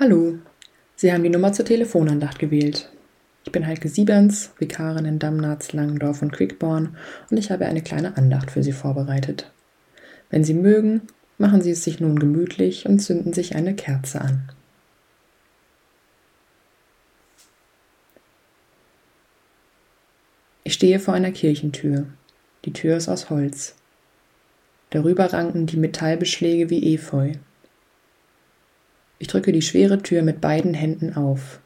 Hallo, Sie haben die Nummer zur Telefonandacht gewählt. Ich bin Heike Sieberns, Vikarin in Damnatz, Langendorf und Quickborn und ich habe eine kleine Andacht für Sie vorbereitet. Wenn Sie mögen, machen Sie es sich nun gemütlich und zünden sich eine Kerze an. Ich stehe vor einer Kirchentür. Die Tür ist aus Holz. Darüber ranken die Metallbeschläge wie Efeu. Ich drücke die schwere Tür mit beiden Händen auf.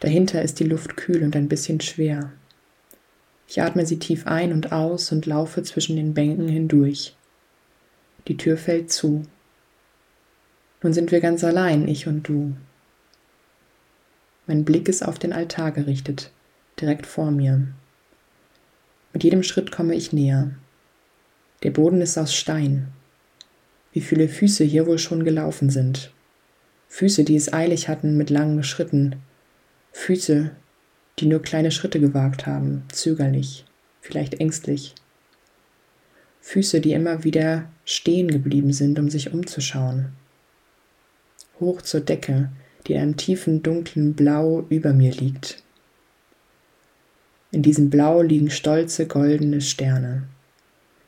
Dahinter ist die Luft kühl und ein bisschen schwer. Ich atme sie tief ein und aus und laufe zwischen den Bänken hindurch. Die Tür fällt zu. Nun sind wir ganz allein, ich und du. Mein Blick ist auf den Altar gerichtet, direkt vor mir. Mit jedem Schritt komme ich näher. Der Boden ist aus Stein. Wie viele Füße hier wohl schon gelaufen sind. Füße, die es eilig hatten mit langen Schritten, Füße, die nur kleine Schritte gewagt haben, zögerlich, vielleicht ängstlich. Füße, die immer wieder stehen geblieben sind, um sich umzuschauen. Hoch zur Decke, die in einem tiefen, dunklen Blau über mir liegt. In diesem Blau liegen stolze, goldene Sterne.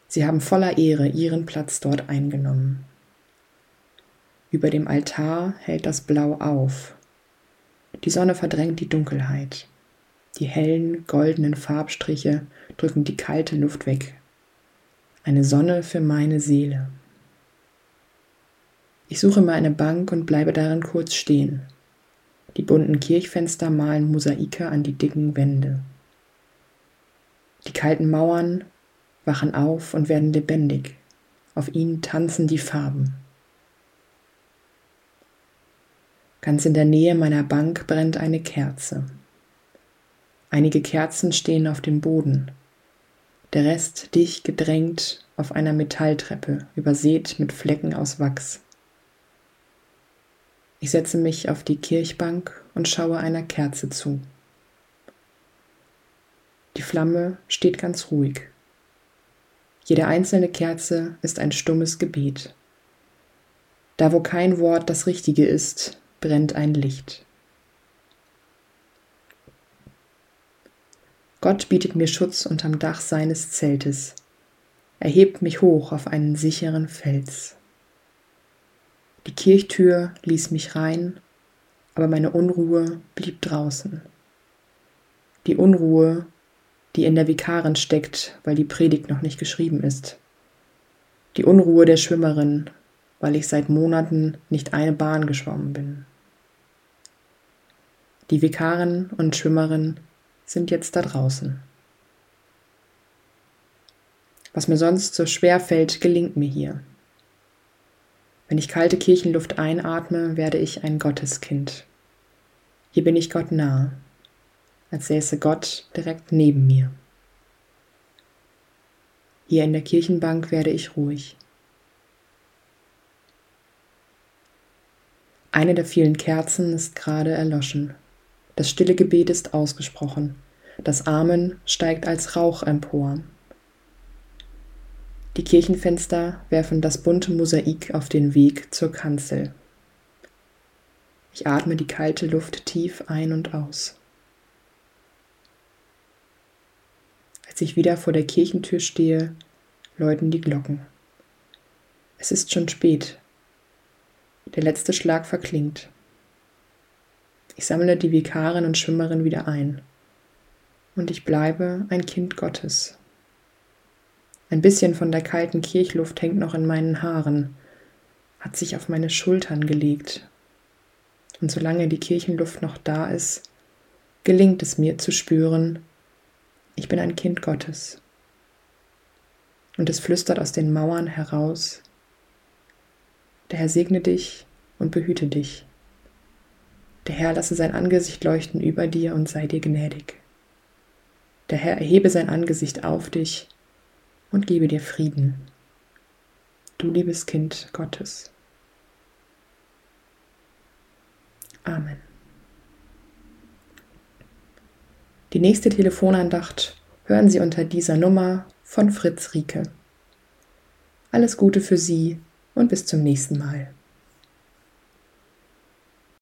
Sie haben voller Ehre ihren Platz dort eingenommen. Über dem Altar hält das Blau auf. Die Sonne verdrängt die Dunkelheit. Die hellen, goldenen Farbstriche drücken die kalte Luft weg. Eine Sonne für meine Seele. Ich suche mir eine Bank und bleibe darin kurz stehen. Die bunten Kirchfenster malen Mosaike an die dicken Wände. Die kalten Mauern wachen auf und werden lebendig. Auf ihnen tanzen die Farben. Ganz in der Nähe meiner Bank brennt eine Kerze. Einige Kerzen stehen auf dem Boden, der Rest dicht gedrängt auf einer Metalltreppe, übersät mit Flecken aus Wachs. Ich setze mich auf die Kirchbank und schaue einer Kerze zu. Die Flamme steht ganz ruhig. Jede einzelne Kerze ist ein stummes Gebet. Da wo kein Wort das Richtige ist, brennt ein Licht. Gott bietet mir Schutz unterm Dach seines Zeltes. Er hebt mich hoch auf einen sicheren Fels. Die Kirchtür ließ mich rein, aber meine Unruhe blieb draußen. Die Unruhe, die in der Vikarin steckt, weil die Predigt noch nicht geschrieben ist. Die Unruhe der Schwimmerin, weil ich seit Monaten nicht eine Bahn geschwommen bin. Die Vikarin und Schwimmerin sind jetzt da draußen. Was mir sonst so schwer fällt, gelingt mir hier. Wenn ich kalte Kirchenluft einatme, werde ich ein Gotteskind. Hier bin ich Gott nah, als säße Gott direkt neben mir. Hier in der Kirchenbank werde ich ruhig. Eine der vielen Kerzen ist gerade erloschen. Das stille Gebet ist ausgesprochen. Das Amen steigt als Rauch empor. Die Kirchenfenster werfen das bunte Mosaik auf den Weg zur Kanzel. Ich atme die kalte Luft tief ein und aus. Als ich wieder vor der Kirchentür stehe, läuten die Glocken. Es ist schon spät. Der letzte Schlag verklingt. Ich sammle die Vikarin und Schwimmerin wieder ein. Und ich bleibe ein Kind Gottes. Ein bisschen von der kalten Kirchluft hängt noch in meinen Haaren, hat sich auf meine Schultern gelegt. Und solange die Kirchenluft noch da ist, gelingt es mir zu spüren, ich bin ein Kind Gottes. Und es flüstert aus den Mauern heraus, der Herr segne dich und behüte dich. Der Herr lasse sein Angesicht leuchten über dir und sei dir gnädig. Der Herr erhebe sein Angesicht auf dich und gebe dir Frieden. Du liebes Kind Gottes. Amen. Die nächste Telefonandacht hören Sie unter dieser Nummer von Fritz Rieke. Alles Gute für Sie und bis zum nächsten Mal.